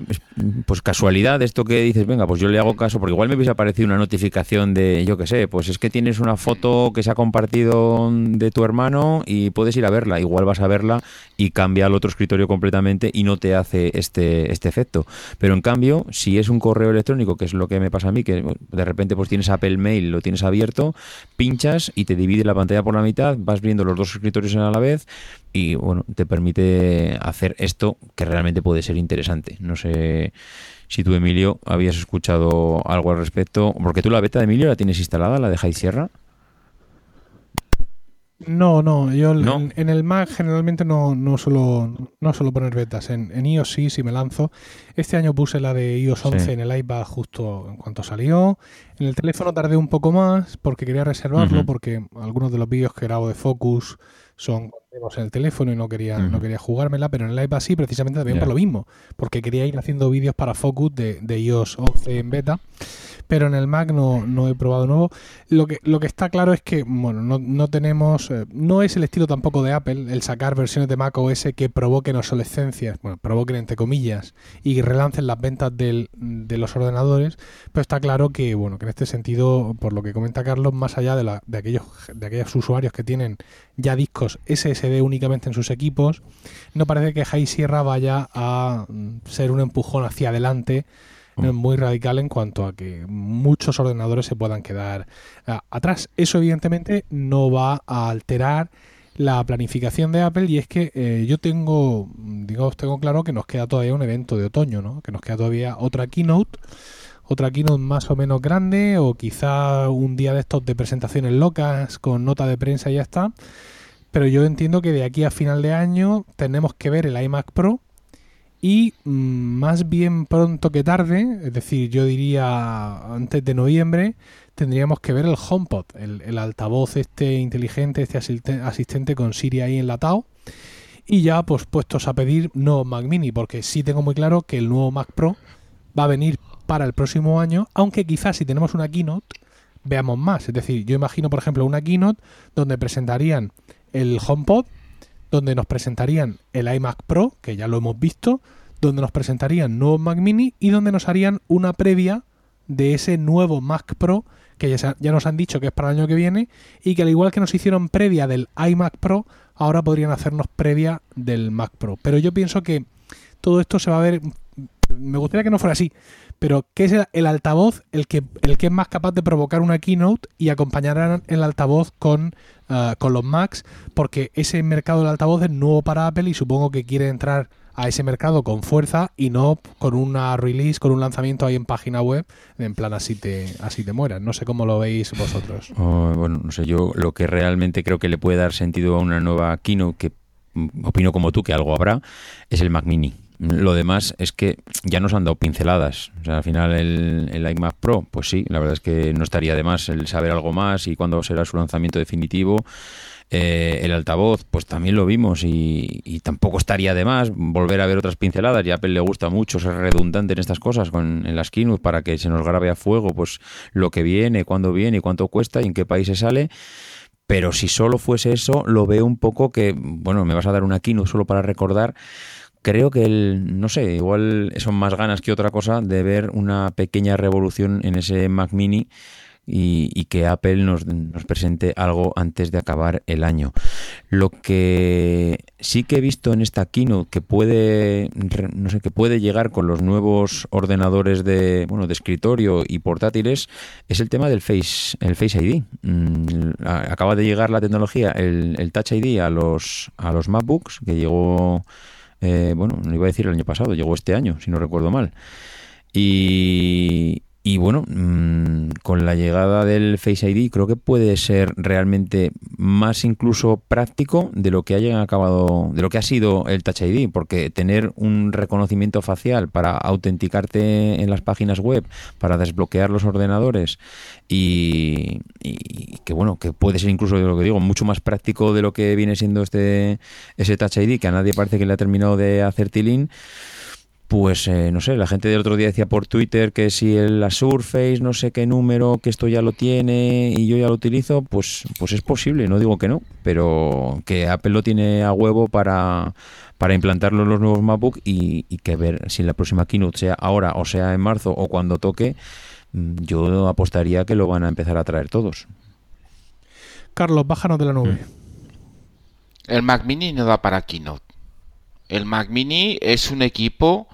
pues casualidad, esto que dices, venga, pues yo le hago caso, porque igual me hubiese aparecido una notificación de, yo qué sé, pues es que tienes una foto que se ha compartido de tu hermano y puedes ir a verla, igual vas a verla y cambia al otro escritorio completamente y no te hace este, este efecto. Pero en cambio, si es un correo electrónico, que es lo que me pasa a mí, que de repente repente pues tienes Apple Mail, lo tienes abierto, pinchas y te divide la pantalla por la mitad, vas viendo los dos escritorios a la vez y bueno, te permite hacer esto que realmente puede ser interesante. No sé si tú, Emilio, habías escuchado algo al respecto, porque tú la beta de Emilio la tienes instalada, la de High Sierra. No, no, yo En, el Mac generalmente no, no, suelo, no suelo poner betas. En, en, iOS sí, sí me lanzo. Este año puse la de iOS 11 en el iPad justo en cuanto salió. En el teléfono tardé un poco más porque quería reservarlo, porque algunos de los vídeos que grabo de Focus son en el teléfono y no quería, no quería jugármela, pero en el iPad sí, precisamente también por lo mismo, porque quería ir haciendo vídeos para Focus de, de iOS 11 en beta pero en el Mac no, no he probado nuevo. Lo que, lo que está claro es que, bueno, no, no tenemos, eh, no es el estilo tampoco de Apple el sacar versiones de Mac OS que provoquen obsolescencias, bueno, provoquen entre comillas, y relancen las ventas del, de los ordenadores, pero está claro que, bueno, que en este sentido, por lo que comenta Carlos, más allá de, la, de, aquellos, de aquellos usuarios que tienen ya discos SSD únicamente en sus equipos, no parece que High Sierra vaya a mm, ser un empujón hacia adelante es muy radical en cuanto a que muchos ordenadores se puedan quedar atrás. Eso evidentemente no va a alterar la planificación de Apple y es que eh, yo tengo, digamos, tengo claro que nos queda todavía un evento de otoño, ¿no? Que nos queda todavía otra keynote, otra keynote más o menos grande o quizá un día de estos de presentaciones locas con nota de prensa y ya está. Pero yo entiendo que de aquí a final de año tenemos que ver el iMac Pro y mm, más bien pronto que tarde, es decir, yo diría antes de noviembre, tendríamos que ver el HomePod, el, altavoz este inteligente, este asistente con Siri ahí enlatado. Y ya pues puestos a pedir no Mac Mini, porque sí tengo muy claro que el nuevo Mac Pro va a venir para el próximo año, aunque quizás si tenemos una keynote veamos más. Es decir, yo imagino, por ejemplo, una keynote donde presentarían el HomePod, donde nos presentarían el iMac Pro, que ya lo hemos visto, donde nos presentarían nuevos Mac Mini y donde nos harían una previa de ese nuevo Mac Pro que ya, ya, nos han dicho que es para el año que viene y que al igual que nos hicieron previa del iMac Pro, ahora podrían hacernos previa del Mac Pro. Pero yo pienso que todo esto se va a ver, me gustaría que no fuera así, pero que es el, altavoz el que, el que es más capaz de provocar una keynote y acompañar el altavoz con, ah, con los Macs, porque ese mercado del altavoz es nuevo para Apple y supongo que quiere entrar a ese mercado con fuerza y no con una release, con un lanzamiento ahí en página web, en plan así te, así te mueras. No sé cómo lo veis vosotros. Oh, bueno, no sé, yo lo que realmente creo que le puede dar sentido a una nueva keynote, que mm, opino como tú que algo habrá, es el Mac Mini. Lo demás es que ya nos han dado pinceladas. O sea, al final el, el, iMac Pro, pues sí, la verdad es que no estaría de más el saber algo más y cuándo será su lanzamiento definitivo. Eh, el altavoz, pues también lo vimos y, tampoco estaría de más volver a ver otras pinceladas. Y a Apple le gusta mucho ser redundante en estas cosas con, en las keynote para que se nos grabe a fuego pues lo que viene, cuándo viene, cuánto cuesta y en qué países sale. Pero si solo fuese eso, lo veo un poco que, bueno, me vas a dar una keynote solo para recordar creo que el, no sé, igual son más ganas que otra cosa de ver una pequeña revolución en ese Mac Mini y, que Apple nos, presente algo antes de acabar el año. Lo que sí que he visto en esta keynote que puede, no sé, que puede llegar con los nuevos ordenadores de, bueno, de escritorio y portátiles es el tema del Face, el Face ID. Mm, acaba de llegar la tecnología, el, el Touch ID a los, a los MacBooks, que llegó, eh, bueno, no iba a decir el año pasado, llegó este año, si no recuerdo mal. Y, y bueno, mm, con la llegada del Face ID creo que puede ser realmente más incluso práctico de lo que hayan acabado, de lo que ha sido el Touch ID, porque tener un reconocimiento facial para autenticarte en las páginas web, para desbloquear los ordenadores y, que bueno, que puede ser incluso de lo que digo, mucho más práctico de lo que viene siendo este ese Touch ID que a nadie parece que le ha terminado de hacer tilín pues eh, no sé, la gente del otro día decía por Twitter que si el, la Surface, no sé qué número, que esto ya lo tiene y yo ya lo utilizo, pues, pues es posible, no digo que no, pero que Apple lo tiene a huevo para, para implantarlo en los nuevos MacBook y, y que ver si la próxima keynote sea ahora o sea en marzo o cuando toque, mm, yo apostaría que lo van a empezar a traer todos. Carlos, bájanos de la nube. El Mac Mini no da para keynote. El Mac Mini es un equipo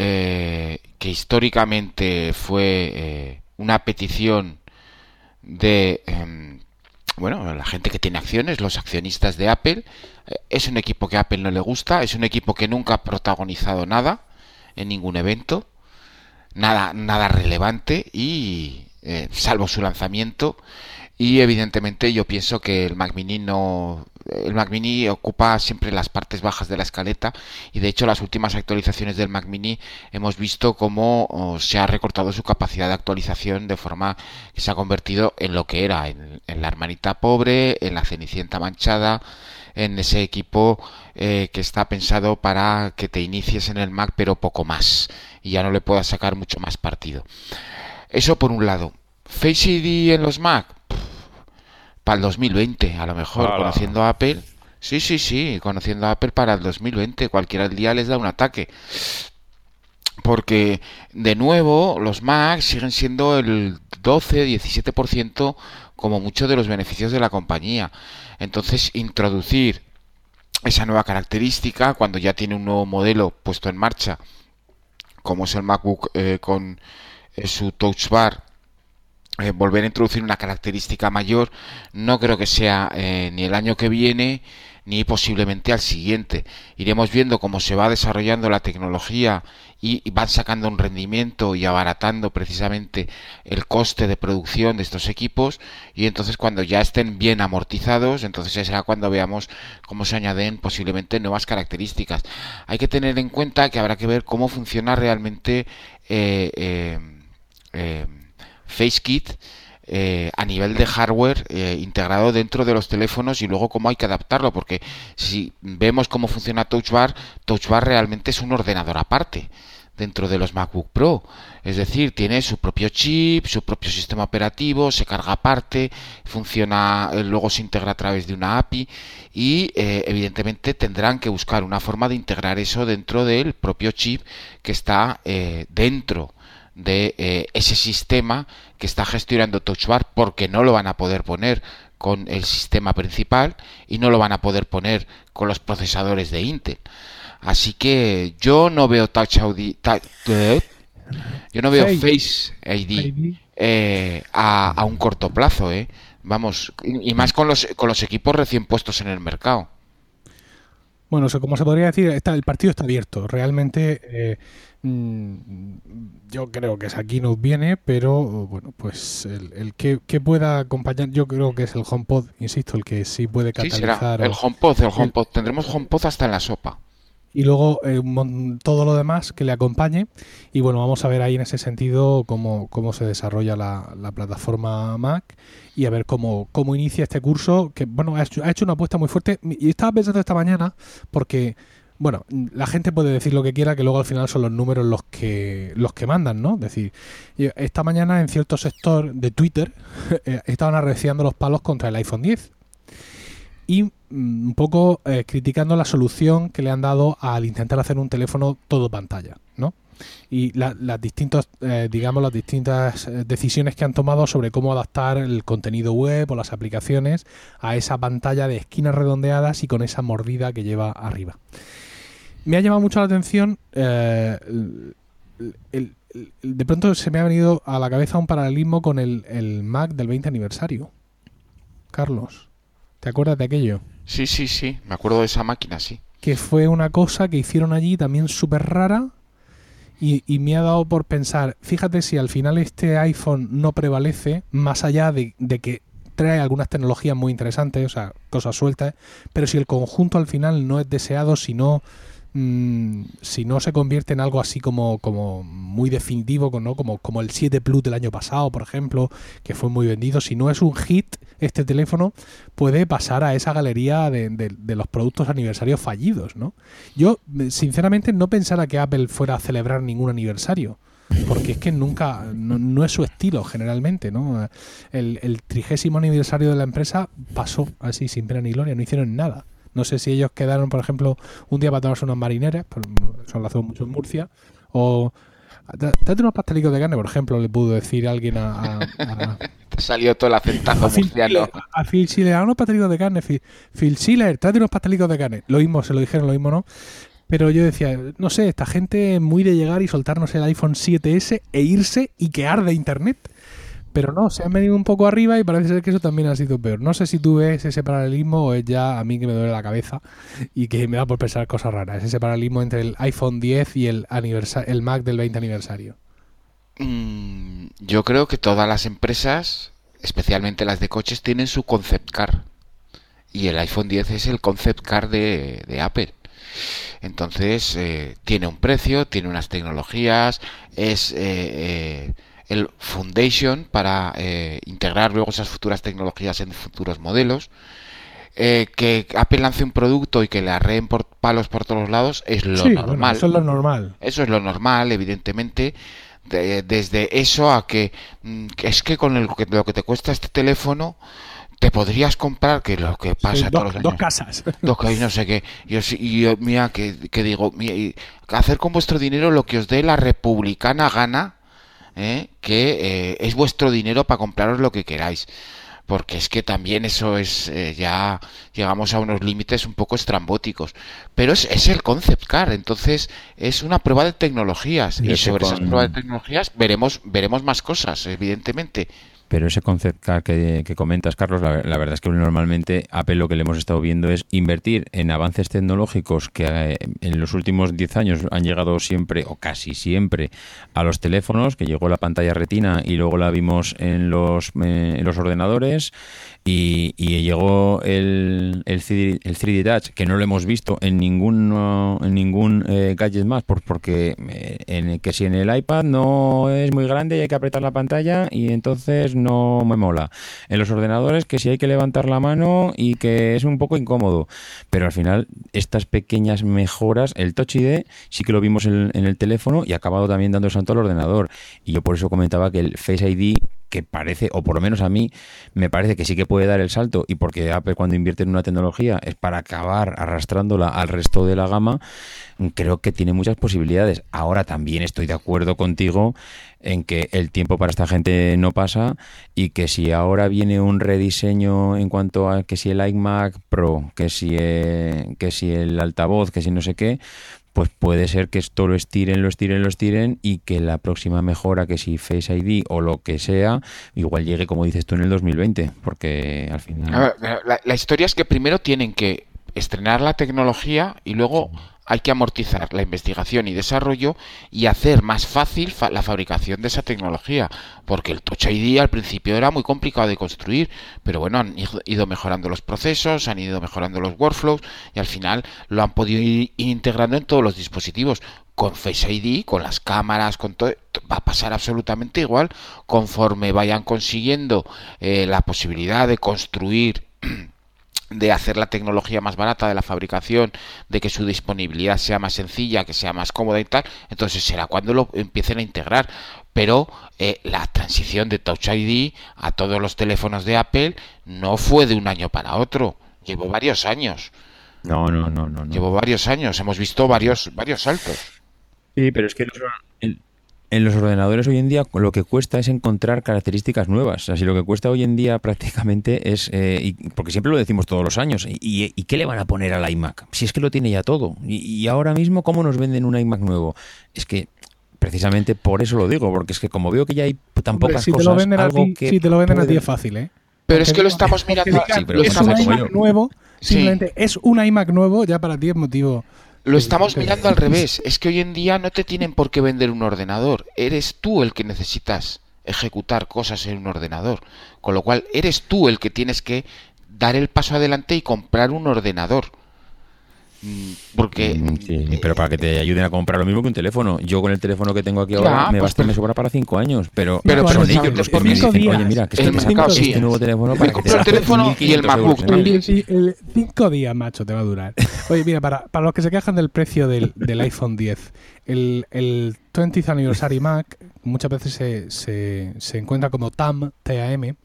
eh, que históricamente fue eh, una petición de em, bueno la gente que tiene acciones, los accionistas de Apple. Eh, es un equipo que a Apple no le gusta, es un equipo que nunca ha protagonizado nada en ningún evento, nada nada relevante y salvo su lanzamiento y evidentemente yo pienso que el Mac Mini no el Mac Mini ocupa siempre las partes bajas de la escaleta y de hecho las últimas actualizaciones del Mac Mini hemos visto cómo se ha recortado su capacidad de actualización de forma que se ha convertido en lo que era, en, la hermanita pobre, en la cenicienta manchada, en ese equipo eh, que está pensado para que te inicies en el Mac pero poco más y ya no le puedas sacar mucho más partido. Eso por un lado. Face ID en los Mac, para el 2020, a lo mejor, conociendo a Apple. Sí, sí, sí, conociendo a Apple para el 2020, cualquier día les da un ataque. Porque, de nuevo, los Mac siguen siendo el 12-17% como mucho de los beneficios de la compañía. Entonces, introducir esa nueva característica cuando ya tiene un nuevo modelo puesto en marcha, como es el MacBook eh, con eh, su Touch Bar eh, volver a introducir una característica mayor no creo que sea eh, ni el año que viene ni posiblemente al siguiente. Iremos viendo cómo se va desarrollando la tecnología y, van sacando un rendimiento y abaratando precisamente el coste de producción de estos equipos y entonces cuando ya estén bien amortizados, entonces ya será cuando veamos cómo se añaden posiblemente nuevas características. Hay que tener en cuenta que habrá que ver cómo funciona realmente eh, FaceKit eh, a nivel de hardware eh, integrado dentro de los teléfonos y luego cómo hay que adaptarlo, porque si vemos cómo funciona Touch Bar, Touch Bar realmente es un ordenador aparte dentro de los MacBook Pro. Es decir, tiene su propio chip, su propio sistema operativo, se carga aparte, funciona, eh, luego se integra a través de una API y evidentemente tendrán que buscar una forma de integrar eso dentro del propio chip que está dentro de eh, ese sistema que está gestionando TouchBar porque no lo van a poder poner con el sistema principal y no lo van a poder poner con los procesadores de Intel. Así que yo no veo Touch ID, eh, yo no veo Face, ID, eh, a, un corto plazo, eh. Vamos, y, más con los, con los equipos recién puestos en el mercado. Bueno, como se podría decir, está, el partido está abierto. Realmente Mm, yo creo que es aquí nos viene, pero bueno, pues el, que, pueda acompañar, yo creo que es el HomePod, insisto, el que sí puede catalizar. el HomePod, el HomePod, tendremos HomePod hasta en la sopa. Y luego eh, todo lo demás que le acompañe. Y bueno, vamos a ver ahí en ese sentido cómo, cómo se desarrolla la, plataforma Mac y a ver cómo, cómo inicia este curso, que bueno, ha hecho, ha hecho una apuesta muy fuerte. Y estaba pensando esta mañana, porque bueno, la gente puede decir lo que quiera, que luego al final son los números los que los que mandan, ¿no? Es decir, esta mañana en cierto sector de Twitter eh, estaban arreciando los palos contra el iPhone 10 y un poco eh, criticando la solución que le han dado al intentar hacer un teléfono todo pantalla, ¿no? Y las distintas, eh, digamos, las distintas decisiones que han tomado sobre cómo adaptar el contenido web o las aplicaciones a esa pantalla de esquinas redondeadas y con esa mordida que lleva arriba me ha llamado mucho la atención. Eh, de pronto se me ha venido a la cabeza un paralelismo con el, Mac del 20 aniversario. Carlos, ¿te acuerdas de aquello? Sí, sí, sí, me acuerdo de esa máquina, sí. Que fue una cosa que hicieron allí también súper rara y, me ha dado por pensar, fíjate si al final este iPhone no prevalece, más allá de, de que trae algunas tecnologías muy interesantes, o sea, cosas sueltas, pero si el conjunto al final no es deseado, si no Mm, si no se convierte en algo así como, como muy definitivo, ¿no? como, como el 7 Plus del año pasado, por ejemplo, que fue muy vendido, si no es un hit este teléfono, puede pasar a esa galería de, los productos aniversarios fallidos. ¿no? Yo, sinceramente, no pensara que Apple fuera a celebrar ningún aniversario porque es que nunca, no, es su estilo generalmente, ¿no? El, el, trigésimo aniversario de la empresa pasó así sin pena ni gloria, no hicieron nada. No sé si ellos quedaron, por ejemplo, un día para tomarse unas marineras, eso lo hacemos mucho en Murcia, o Date unos pastelitos de carne, por ejemplo, le pudo decir alguien a. Te salió todo el acentazo a murciano. a Phil Schiller, unos pastelitos de carne. Phil, Phil Schiller, trate unos pastelitos de carne. Lo mismo, se lo dijeron, lo mismo no. Pero yo decía, no sé, esta gente muy de llegar y soltarnos el iPhone 7S e irse y que arde Internet. Pero no, se han venido un poco arriba y parece ser que eso también ha sido peor. No sé si tú ves ese paralelismo o es ya a mí que me duele la cabeza y que me da por pensar cosas raras. Ese paralelismo entre el iPhone 10 y el, el Mac del 20 aniversario. Mm, yo creo que todas las empresas especialmente las de coches, tienen su concept car. Y el iPhone 10 es el concept car de, de Apple. Entonces, eh, tiene un precio, tiene unas tecnologías, es eh, eh, el foundation para integrar luego esas futuras tecnologías en futuros modelos. que Apple lance un producto y que le arreen por palos por todos lados es lo normal. eso es lo normal. Eso es lo normal, evidentemente. desde eso a que, mm, es que con lo que te cuesta este teléfono te podrías comprar, que lo que pasa todos los años. Dos casas. Dos casas, no sé qué. Yo, y yo, mira, que, digo, hacer con vuestro dinero lo que os dé la republicana gana, ¿eh? que eh, es vuestro dinero para compraros lo que queráis. Porque es que también eso es, eh, ya llegamos a unos límites un poco estrambóticos. Pero es, es el concept car, entonces es una prueba de tecnologías. Y, sobre esas pruebas de tecnologías veremos, veremos más cosas, evidentemente. Pero ese concept car que, comentas, Carlos, la, verdad es que normalmente Apple lo que le hemos estado viendo es invertir en avances tecnológicos que eh, en los últimos 10 años han llegado siempre, o casi siempre, a los teléfonos, que llegó la pantalla retina y luego la vimos en los, eh, en los ordenadores, y, llegó el, el, 3D, el 3D Touch, que no lo hemos visto en ningún, en ningún eh, gadget más, porque en, que si en el iPad no es muy grande y hay que apretar la pantalla y entonces no me mola. En los ordenadores que si hay que levantar la mano y que es un poco incómodo. Pero al final estas pequeñas mejoras, el Touch ID sí que lo vimos en, el teléfono y ha acabado también dando salto al ordenador. Y yo por eso comentaba que el Face ID que parece, o por lo menos a mí, me parece que sí que puede dar el salto y porque Apple cuando invierte en una tecnología es para acabar arrastrándola al resto de la gama, creo que tiene muchas posibilidades. Ahora también estoy de acuerdo contigo en que el tiempo para esta gente no pasa y que si ahora viene un rediseño en cuanto a que si el iMac Pro, que si, eh, que si el altavoz, que si no sé qué, pues puede ser que esto lo estiren, lo estiren, lo estiren y que la próxima mejora, que si Face ID o lo que sea, igual llegue, como dices tú, en el 2020, porque al final... la, la historia es que primero tienen que estrenar la tecnología y luego hay que amortizar la investigación y desarrollo y hacer más fácil la fabricación de esa tecnología, porque el Touch ID al principio era muy complicado de construir, pero bueno, han ido mejorando los procesos, han ido mejorando los workflows y al final lo han podido ir integrando en todos los dispositivos. Con Face ID, con las cámaras, con todo, va a pasar absolutamente igual conforme vayan consiguiendo eh, la posibilidad de construir de hacer la tecnología más barata de la fabricación, de que su disponibilidad sea más sencilla, que sea más cómoda y tal, entonces será cuando lo empiecen a integrar. Pero eh, la transición de Touch ID a todos los teléfonos de Apple no fue de un año para otro, llevó varios años. No, no, no, no. Llevó varios años, hemos visto varios, varios saltos. Sí, pero es que en los ordenadores hoy en día lo que cuesta es encontrar características nuevas. Así lo que cuesta hoy en día prácticamente es, eh, porque siempre lo decimos todos los años, ¿y, qué le van a poner al iMac? Si es que lo tiene ya todo. Y, ahora mismo, ¿cómo nos venden un iMac nuevo? Es que precisamente por eso lo digo, porque es que como veo que ya hay tan pocas si cosas, te lo venden a ti, Si te lo venden a ti es fácil, ¿eh? Pero es que lo estamos mirando. es un iMac nuevo, simplemente es un iMac nuevo, ya para ti es motivo lo estamos mirando al revés. Es que hoy en día no te tienen por qué vender un ordenador. Eres tú el que necesitas ejecutar cosas en un ordenador. Con lo cual, eres tú el que tienes que dar el paso adelante y comprar un ordenador. Mm, porque. Mm, eh, pero para que te ayuden a comprar lo mismo que un teléfono. Yo con el teléfono que tengo aquí ahora me pues basta, me sobra para cinco años. Pero, pero, pero son ellos los porque dicen, oye, mira, que este, mercado, este nuevo teléfono para que te el teléfono y el MacBook. El, cinco días, macho, te va a durar. Oye, mira, para, para los que se quejan del precio del, del iPhone 10, el, el 20th Anniversary Mac muchas veces se, se, se encuentra como TAM, TAM,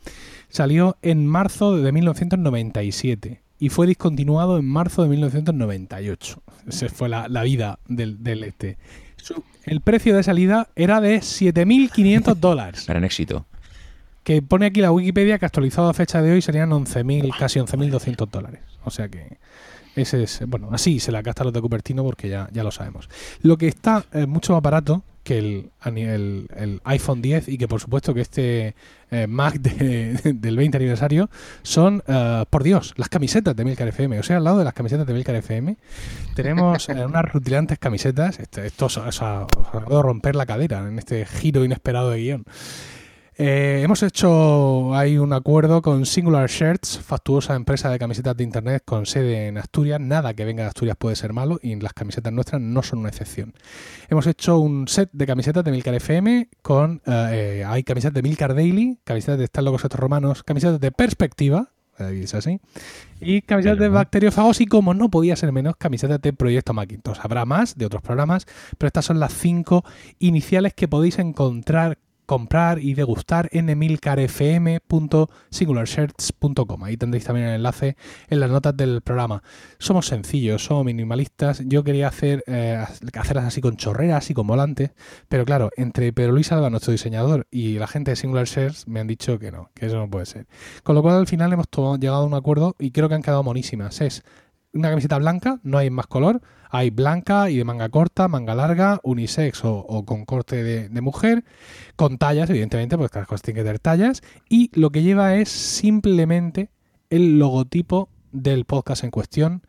salió en marzo de 1997 y fue discontinuado en marzo de 1998. Esa fue la, vida del, este. el precio de salida era de 7.500 dólares. Era un éxito. Que pone aquí la Wikipedia que actualizado a fecha de hoy serían 11.000, casi 11.200 dólares. O sea que ese es, bueno, así se la gasta los de Cupertino porque ya, ya lo sabemos. Lo que está eh, mucho más barato que el, el, iPhone 10 y que por supuesto que este eh, Mac del 20 aniversario son, uh, por Dios, las camisetas de Milcar FM. O sea, al lado de las camisetas de Milcar FM tenemos eh, unas rutilantes camisetas. Esto, esto os, ha, romper la cadera en este giro inesperado de guion. Eh, hemos hecho hay un acuerdo con Singular Shirts, factuosa empresa de camisetas de internet con sede en Asturias. Nada que venga de Asturias puede ser malo y las camisetas nuestras no son una excepción. Hemos hecho un set de camisetas de Milcar FM con eh, hay camisetas de Milcar Daily, camisetas de Están locos estos romanos, camisetas de Perspectiva, es así, y camisetas de bacteriófagos y como no podía ser menos, camisetas de Proyecto Macintosh. Habrá más de otros programas, pero estas son las cinco iniciales que podéis encontrar comprar y degustar en emilcarfm.singularshirts.com. Ahí tendréis también el enlace en las notas del programa. Somos sencillos, somos minimalistas. Yo quería hacer eh, hacerlas así con chorreras y con volantes, pero claro, entre Pedro Luis Alba, nuestro diseñador, y la gente de Singular Shirts me han dicho que no, que eso no puede ser. Con lo cual al final hemos llegado a un acuerdo y creo que han quedado monísimas. Es una camiseta blanca, no hay más color hay blanca y de manga corta, manga larga, unisex o, con corte de, mujer, con tallas, evidentemente, porque cada cosa tiene que tener tallas. Y lo que lleva es simplemente el logotipo del podcast en cuestión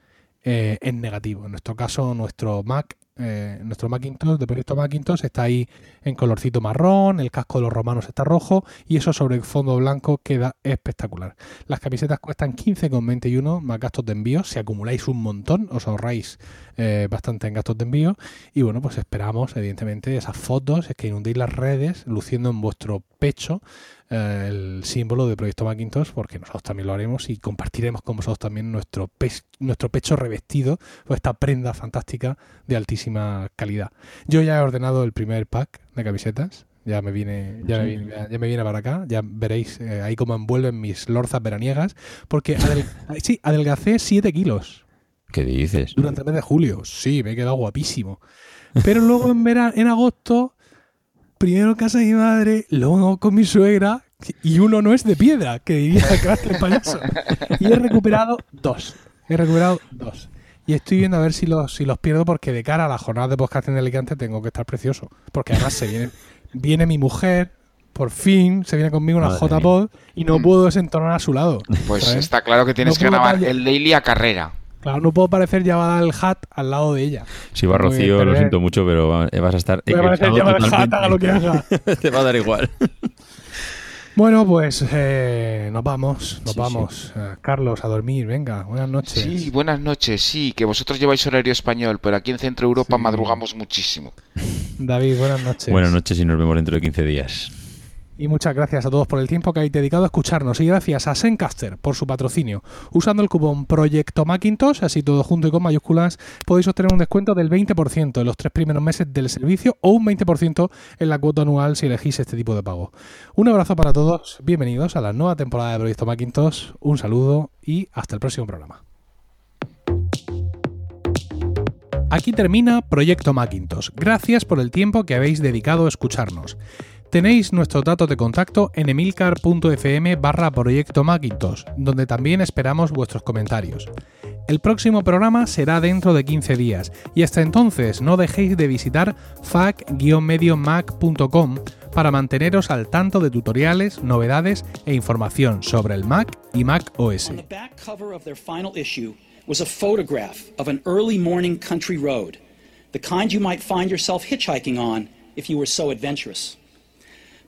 eh, en negativo. En nuestro caso, nuestro Mac eh, nuestro Macintosh, de proyecto Macintosh, está ahí en colorcito marrón, el casco de los romanos está rojo y eso sobre el fondo blanco queda espectacular. Las camisetas cuestan 15,21 más gastos de envío. Si acumuláis un montón, os ahorráis eh, bastante en gastos de envío. Y bueno, pues esperamos, evidentemente, esas fotos, es que inundéis las redes luciendo en vuestro pecho eh, el símbolo de Proyecto Macintosh, porque nosotros también lo haremos y compartiremos con vosotros también nuestro, nuestro pecho revestido por esta prenda fantástica de altísima calidad. Yo ya he ordenado el primer pack de camisetas. Ya me viene, ya, me viene, ya me viene para acá. Ya veréis eh, ahí cómo envuelven mis lorzas veraniegas. Porque sí, adelgacé 7 kilos. ¿Qué dices? Durante el mes de julio. Sí, me he quedado guapísimo. Pero luego en, verano, en agosto primero en casa de mi madre, luego con mi suegra, y uno no es de piedra, que diría el payaso. Y he recuperado dos. He recuperado dos. Y estoy viendo a ver si los, si los pierdo porque de cara a la jornada de podcasting de Alicante tengo que estar precioso. Porque además se viene, viene mi mujer, por fin se viene conmigo una JPod y no puedo desentonar a su lado. Pues está claro que tienes que grabar el daily a carrera. Claro, no puedo parecer llevada el hat al lado de ella. Si va Rocío, lo siento mucho, pero vas a estar. Voy a parecer llevada el hat, haga lo que haga. Te va a dar igual. Bueno, pues eh, nos vamos, nos vamos. Eh, Carlos, a dormir, venga, buenas noches. Sí, buenas noches, sí, que vosotros lleváis horario español, pero aquí en Centro Europa madrugamos muchísimo. David, buenas noches. Buenas noches y nos vemos dentro de 15 días. Y muchas gracias a todos por el tiempo que habéis dedicado a escucharnos y gracias a Sencaster por su patrocinio. Usando el cupón Proyecto Macintosh, así todo junto y con mayúsculas, podéis obtener un descuento del 20% en los tres primeros meses del servicio o un 20% en la cuota anual si elegís este tipo de pago. Un abrazo para todos, bienvenidos a la nueva temporada de Proyecto Macintosh, un saludo y hasta el próximo programa. Aquí termina Proyecto Macintosh. Gracias por el tiempo que habéis dedicado a escucharnos. Tenéis nuestros datos de contacto en emilcar.fm barra proyecto Macintosh, donde también esperamos vuestros comentarios. El próximo programa será dentro de 15 días y hasta entonces no dejéis de visitar fac-mediomac.com para manteneros al tanto de tutoriales, novedades e información sobre el Mac y Mac OS. On the back cover of their final issue was a photograph of an early morning country road, the kind you might find yourself hitchhiking on if you were so adventurous.